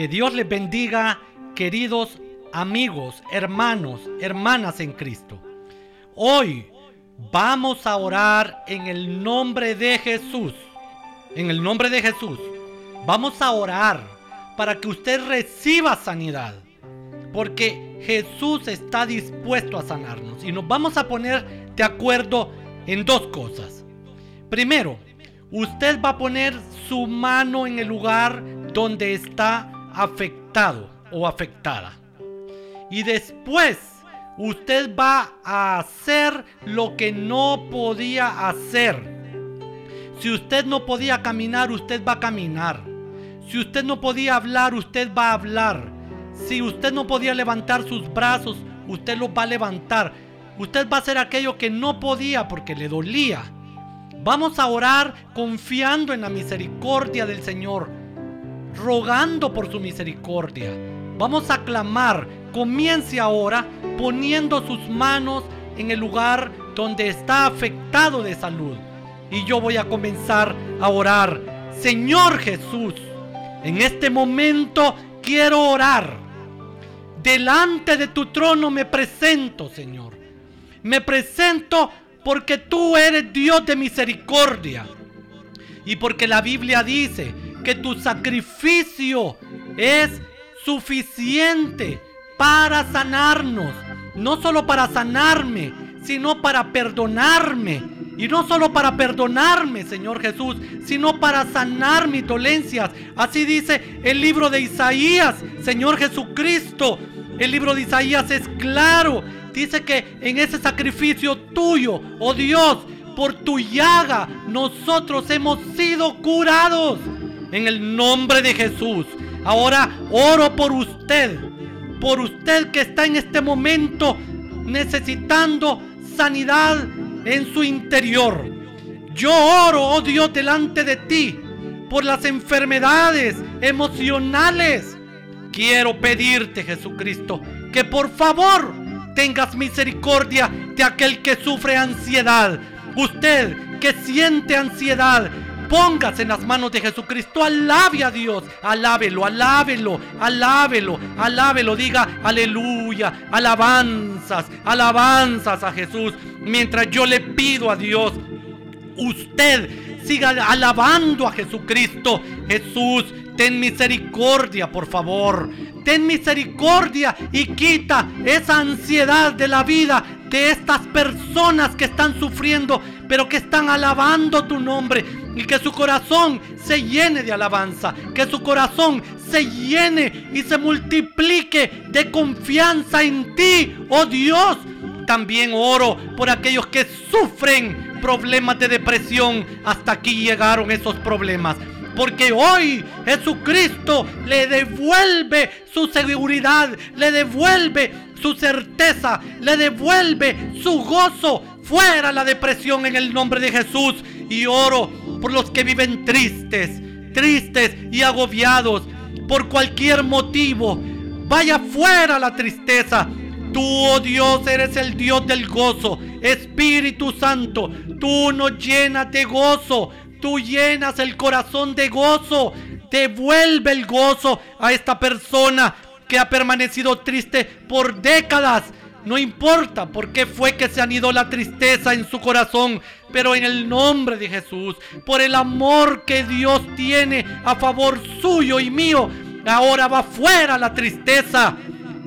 Que Dios les bendiga, queridos amigos, hermanos, hermanas en Cristo. Hoy vamos a orar en el nombre de Jesús. En el nombre de Jesús. Vamos a orar para que usted reciba sanidad. Porque Jesús está dispuesto a sanarnos. Y nos vamos a poner de acuerdo en dos cosas. Primero, usted va a poner su mano en el lugar donde está afectado o afectada. Y después usted va a hacer lo que no podía hacer. Si usted no podía caminar, usted va a caminar. Si usted no podía hablar, usted va a hablar. Si usted no podía levantar sus brazos, usted los va a levantar. Usted va a hacer aquello que no podía porque le dolía. Vamos a orar confiando en la misericordia del Señor rogando por su misericordia. Vamos a clamar, comience ahora poniendo sus manos en el lugar donde está afectado de salud. Y yo voy a comenzar a orar. Señor Jesús, en este momento quiero orar. Delante de tu trono me presento, Señor. Me presento porque tú eres Dios de misericordia. Y porque la Biblia dice que tu sacrificio es suficiente para sanarnos. No solo para sanarme, sino para perdonarme. Y no solo para perdonarme, Señor Jesús, sino para sanar mis dolencias. Así dice el libro de Isaías, Señor Jesucristo. El libro de Isaías es claro. Dice que en ese sacrificio tuyo, oh Dios, por tu llaga, nosotros hemos sido curados en el nombre de Jesús. Ahora oro por usted, por usted que está en este momento necesitando sanidad en su interior. Yo oro, oh Dios, delante de ti por las enfermedades emocionales. Quiero pedirte, Jesucristo, que por favor tengas misericordia de aquel que sufre ansiedad. Usted que siente ansiedad, Póngase en las manos de Jesucristo. Alabe a Dios. Alábelo, alábelo, alábelo, alábelo. Diga aleluya. Alabanzas, alabanzas a Jesús. Mientras yo le pido a Dios, usted siga alabando a Jesucristo. Jesús, ten misericordia, por favor. Ten misericordia y quita esa ansiedad de la vida de estas personas que están sufriendo, pero que están alabando tu nombre y que su corazón se llene de alabanza, que su corazón se llene y se multiplique de confianza en ti, oh Dios. También oro por aquellos que sufren problemas de depresión. Hasta aquí llegaron esos problemas. Porque hoy Jesucristo le devuelve su seguridad, le devuelve su certeza, le devuelve su gozo. Fuera la depresión en el nombre de Jesús. Y oro por los que viven tristes, tristes y agobiados por cualquier motivo. Vaya fuera la tristeza. Tú, oh Dios, eres el Dios del gozo. Espíritu Santo, tú nos llenas de gozo. Tú llenas el corazón de gozo. Devuelve el gozo a esta persona que ha permanecido triste por décadas no importa por qué fue que se han ido la tristeza en su corazón, pero en el nombre de Jesús, por el amor que Dios tiene a favor suyo y mío, ahora va fuera la tristeza.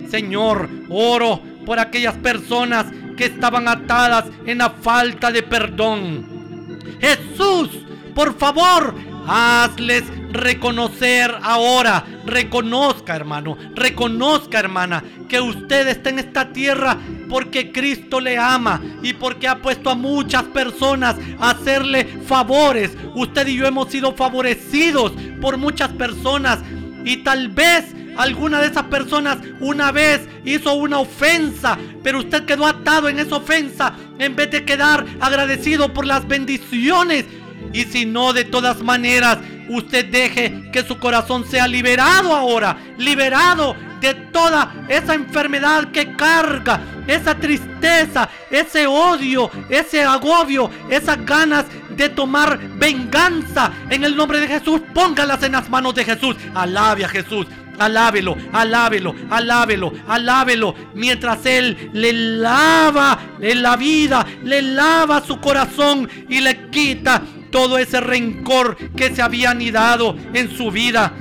Señor, oro por aquellas personas que estaban atadas en la falta de perdón. Jesús, por favor, hazles reconocer ahora. Reconozca, hermano. Reconozca, hermana, que usted está en esta tierra porque Cristo le ama y porque ha puesto a muchas personas a hacerle favores. Usted y yo hemos sido favorecidos por muchas personas y tal vez alguna de esas personas una vez hizo una ofensa, pero usted quedó atado en esa ofensa en vez de quedar agradecido por las bendiciones. Y si no, de todas maneras, usted deje que su corazón sea liberado ahora, liberado de toda esa enfermedad que carga, esa tristeza, ese odio, ese agobio, esas ganas de tomar venganza. En el nombre de Jesús, póngalas en las manos de Jesús. Alabe a Jesús. Alábelo, alábelo, alábelo, alábelo. Mientras Él le lava en la vida, le lava su corazón y le quita todo ese rencor que se había anidado en su vida.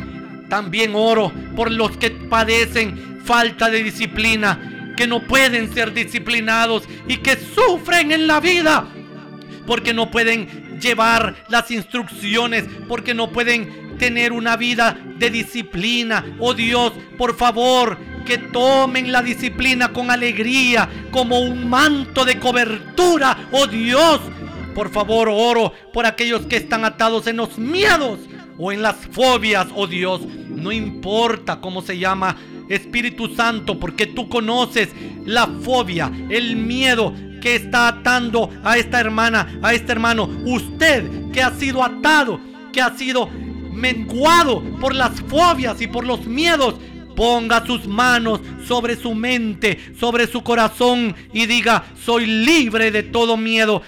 También oro por los que padecen falta de disciplina, que no pueden ser disciplinados y que sufren en la vida porque no pueden llevar las instrucciones, porque no pueden tener una vida de disciplina. Oh Dios, por favor, que tomen la disciplina con alegría, como un manto de cobertura. Oh Dios, por favor, oro por aquellos que están atados en los miedos o en las fobias. Oh Dios, no importa cómo se llama Espíritu Santo, porque tú conoces la fobia, el miedo que está atando a esta hermana, a este hermano. Usted que ha sido atado, que ha sido menguado por las fobias y por los miedos. Ponga sus manos sobre su mente, sobre su corazón y diga, soy libre de todo miedo.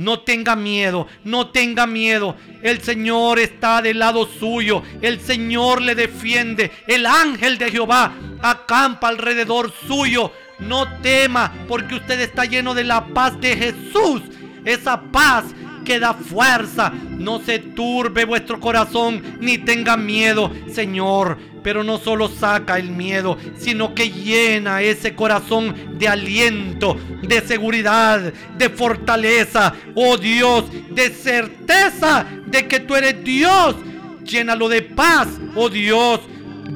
No tenga miedo, no tenga miedo. El Señor está del lado suyo. El Señor le defiende. El ángel de Jehová acampa alrededor suyo. No tema porque usted está lleno de la paz de Jesús. Esa paz que da fuerza. No se turbe vuestro corazón ni tenga miedo, Señor. Pero no solo saca el miedo, sino que llena ese corazón de aliento, de seguridad, de fortaleza. Oh Dios, de certeza de que tú eres Dios. Llénalo de paz, oh Dios.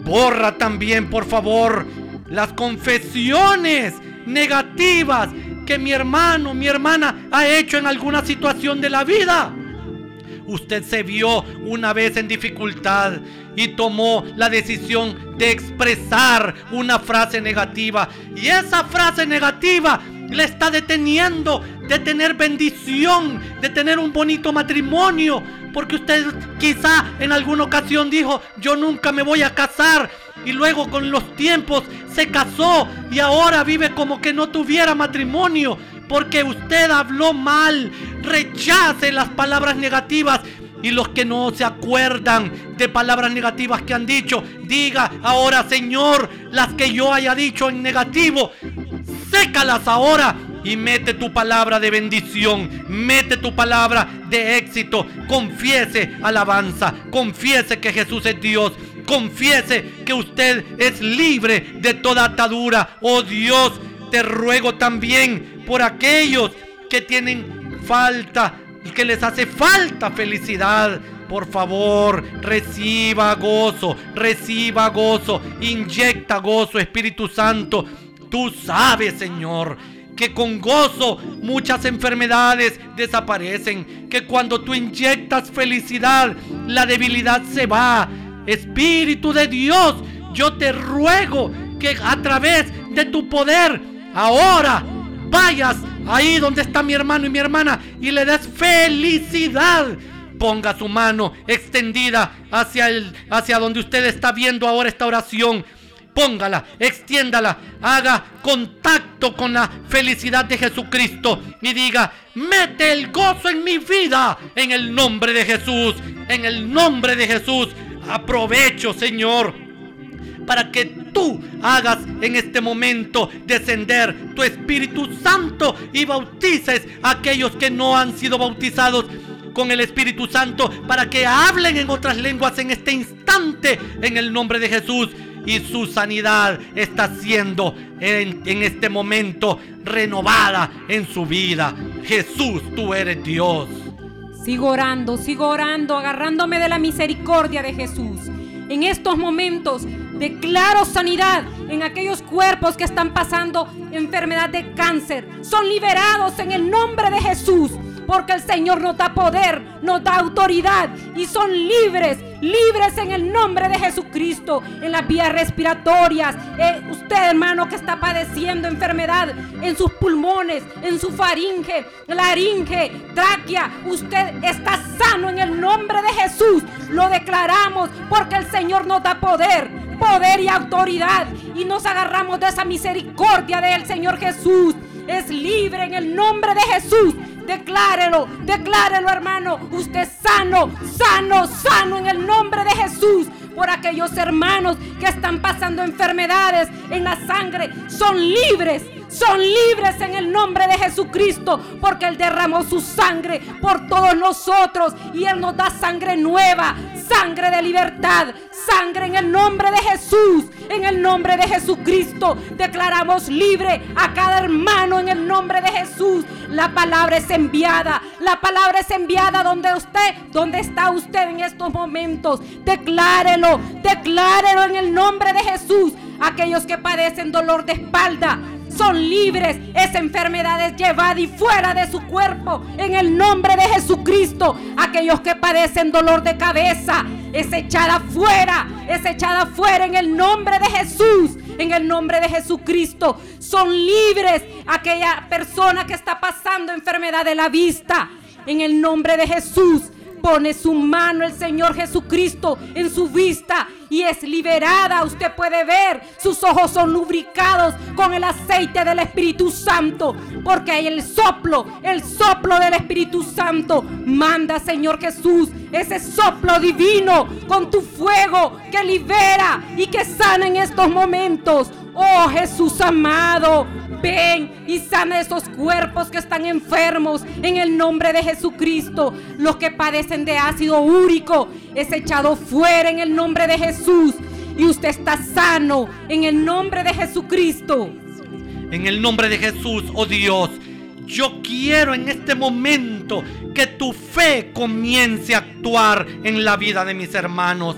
Borra también, por favor, las confesiones negativas que mi hermano, mi hermana ha hecho en alguna situación de la vida. Usted se vio una vez en dificultad y tomó la decisión de expresar una frase negativa. Y esa frase negativa le está deteniendo de tener bendición, de tener un bonito matrimonio. Porque usted quizá en alguna ocasión dijo, yo nunca me voy a casar. Y luego con los tiempos se casó y ahora vive como que no tuviera matrimonio. Porque usted habló mal. Rechace las palabras negativas. Y los que no se acuerdan de palabras negativas que han dicho, diga ahora, Señor, las que yo haya dicho en negativo, sécalas ahora y mete tu palabra de bendición, mete tu palabra de éxito, confiese alabanza, confiese que Jesús es Dios, confiese que usted es libre de toda atadura. Oh Dios, te ruego también por aquellos que tienen falta, que les hace falta felicidad. Por favor, reciba gozo, reciba gozo, inyecta gozo, Espíritu Santo. Tú sabes, Señor, que con gozo muchas enfermedades desaparecen, que cuando tú inyectas felicidad, la debilidad se va. Espíritu de Dios, yo te ruego que a través de tu poder, ahora vayas ahí donde está mi hermano y mi hermana y le des felicidad. Ponga su mano extendida hacia, el, hacia donde usted está viendo ahora esta oración. Póngala, extiéndala, haga contacto con la felicidad de Jesucristo y diga, mete el gozo en mi vida en el nombre de Jesús, en el nombre de Jesús. Aprovecho, Señor, para que tú hagas en este momento descender tu Espíritu Santo y bautices a aquellos que no han sido bautizados con el Espíritu Santo para que hablen en otras lenguas en este instante en el nombre de Jesús. Y su sanidad está siendo en, en este momento renovada en su vida. Jesús, tú eres Dios. Sigo orando, sigo orando, agarrándome de la misericordia de Jesús. En estos momentos declaro sanidad en aquellos cuerpos que están pasando enfermedad de cáncer. Son liberados en el nombre de Jesús. Porque el Señor nos da poder, nos da autoridad y son libres, libres en el nombre de Jesucristo, en las vías respiratorias. Eh, usted, hermano, que está padeciendo enfermedad en sus pulmones, en su faringe, laringe, tráquea, usted está sano en el nombre de Jesús. Lo declaramos porque el Señor nos da poder, poder y autoridad. Y nos agarramos de esa misericordia del Señor Jesús. Es libre en el nombre de Jesús. Declárelo, declárelo hermano. Usted sano, sano, sano en el nombre de Jesús. por aquellos hermanos que están pasando enfermedades en la sangre. Son libres son libres en el nombre de Jesucristo, porque Él derramó su sangre por todos nosotros y Él nos da sangre nueva, sangre de libertad, sangre en el nombre de Jesús, en el nombre de Jesucristo. Declaramos libre a cada hermano en el nombre de Jesús. La palabra es enviada, la palabra es enviada donde usted, donde está usted en estos momentos. Declárelo, declárelo en el nombre de Jesús. Aquellos que padecen dolor de espalda, son libres. Esa enfermedad es llevada y fuera de su cuerpo en el nombre de Jesucristo. Aquellos que padecen dolor de cabeza es echada fuera, es echada fuera en el nombre de Jesús. En el nombre de Jesucristo son libres aquella persona que está pasando enfermedad de la vista. En el nombre de Jesús pone su mano el Señor Jesucristo en su vista y es liberada. Usted puede ver, sus ojos son lubricados con el aceite del Espíritu Santo, porque el soplo, el soplo del Espíritu Santo. Manda, Señor Jesús, ese soplo divino con tu fuego que libera y que sana en estos momentos. Oh Jesús amado, ven y sana esos cuerpos que están enfermos en el nombre de Jesucristo. Los que padecen de ácido úrico es echado fuera en el nombre de Jesús. Y usted está sano en el nombre de Jesucristo. En el nombre de Jesús, oh Dios, yo quiero en este momento que tu fe comience a actuar en la vida de mis hermanos.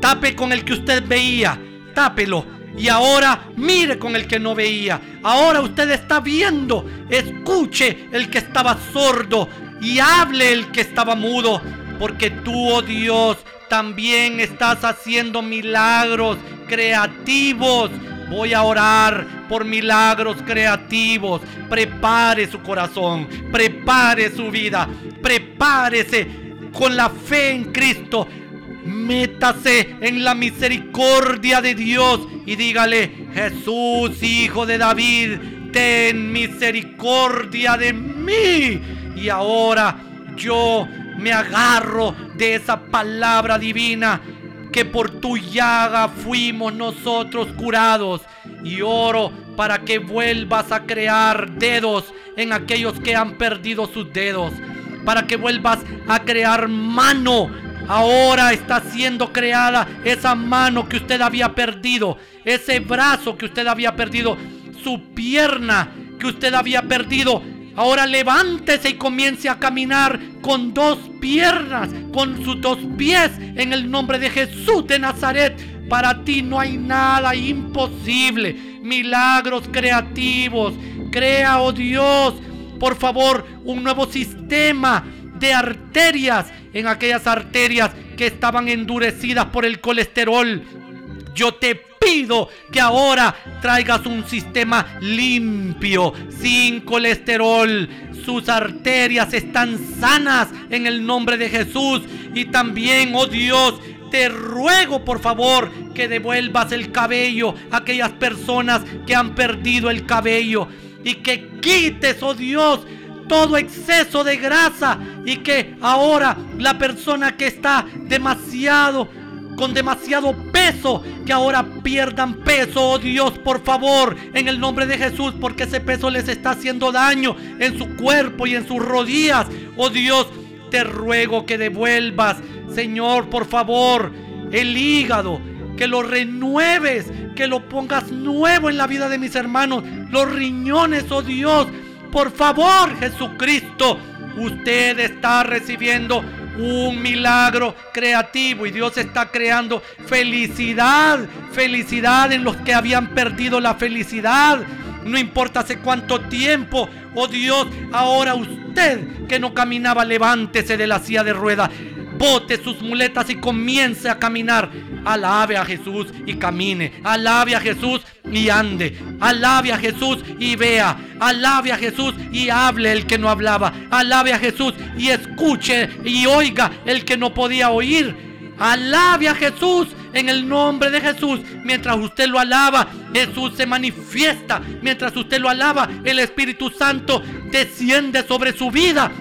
Tape con el que usted veía, tápelo y ahora mire con el que no veía. Ahora usted está viendo. Escuche el que estaba sordo y hable el que estaba mudo. Porque tú, oh Dios, también estás haciendo milagros creativos. Voy a orar por milagros creativos. Prepare su corazón, prepare su vida, prepárese con la fe en Cristo Métase en la misericordia de Dios y dígale, Jesús, hijo de David, ten misericordia de mí. Y ahora yo me agarro de esa palabra divina que por tu llaga fuimos nosotros curados. Y oro para que vuelvas a crear dedos en aquellos que han perdido sus dedos. Para que vuelvas a crear mano Ahora está siendo creada esa mano que usted había perdido, ese brazo que usted había perdido, su pierna que usted había perdido. Ahora levántese y comience a caminar con dos piernas, con sus dos pies, en el nombre de Jesús de Nazaret. Para ti no hay nada imposible. Milagros creativos. Crea, oh Dios, por favor, un nuevo sistema de arterias en aquellas arterias que estaban endurecidas por el colesterol. Yo te pido que ahora traigas un sistema limpio, sin colesterol. Sus arterias están sanas en el nombre de Jesús. Y también, oh Dios, te ruego por favor que devuelvas el cabello a aquellas personas que han perdido el cabello. Y que quites, oh Dios, todo exceso de grasa y que ahora la persona que está demasiado con demasiado peso, que ahora pierdan peso, oh Dios, por favor, en el nombre de Jesús, porque ese peso les está haciendo daño en su cuerpo y en sus rodillas. Oh Dios, te ruego que devuelvas, Señor, por favor, el hígado, que lo renueves, que lo pongas nuevo en la vida de mis hermanos, los riñones, oh Dios, por favor, Jesucristo, usted está recibiendo un milagro creativo y Dios está creando felicidad, felicidad en los que habían perdido la felicidad. No importa hace cuánto tiempo, oh Dios, ahora usted que no caminaba, levántese de la silla de rueda bote sus muletas y comience a caminar. Alabe a Jesús y camine. Alabe a Jesús y ande. Alabe a Jesús y vea. Alabe a Jesús y hable el que no hablaba. Alabe a Jesús y escuche y oiga el que no podía oír. Alabe a Jesús en el nombre de Jesús. Mientras usted lo alaba, Jesús se manifiesta. Mientras usted lo alaba, el Espíritu Santo desciende sobre su vida.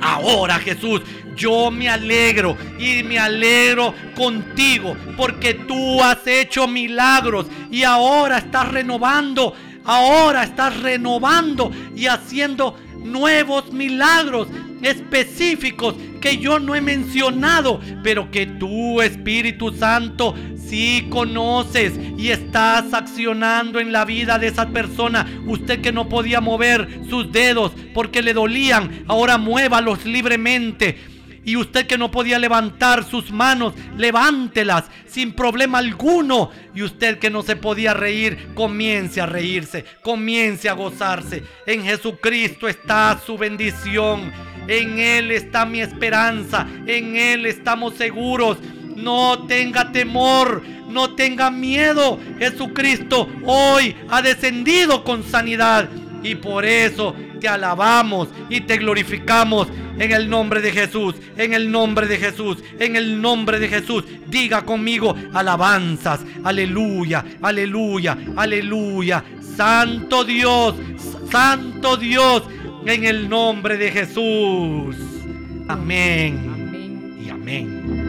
Ahora Jesús, yo me alegro y me alegro contigo porque tú has hecho milagros y ahora estás renovando, ahora estás renovando y haciendo nuevos milagros específicos que yo no he mencionado, pero que tú, Espíritu Santo, sí conoces y estás accionando en la vida de esa persona. Usted que no podía mover sus dedos porque le dolían, ahora muévalos libremente. Y usted que no podía levantar sus manos, levántelas sin problema alguno. Y usted que no se podía reír, comience a reírse, comience a gozarse. En Jesucristo está su bendición. En Él está mi esperanza. En Él estamos seguros. No tenga temor, no tenga miedo. Jesucristo hoy ha descendido con sanidad. Y por eso te alabamos y te glorificamos en el nombre de Jesús, en el nombre de Jesús, en el nombre de Jesús. Diga conmigo alabanzas, aleluya, aleluya, aleluya. Santo Dios, Santo Dios, en el nombre de Jesús. Amén. Amén. Y amén.